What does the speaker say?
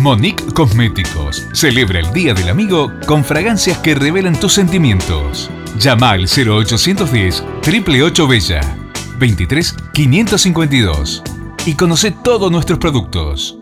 Monique Cosméticos celebra el Día del Amigo con fragancias que revelan tus sentimientos. Llama al 0810 888 Bella 23 552 y conoce todos nuestros productos.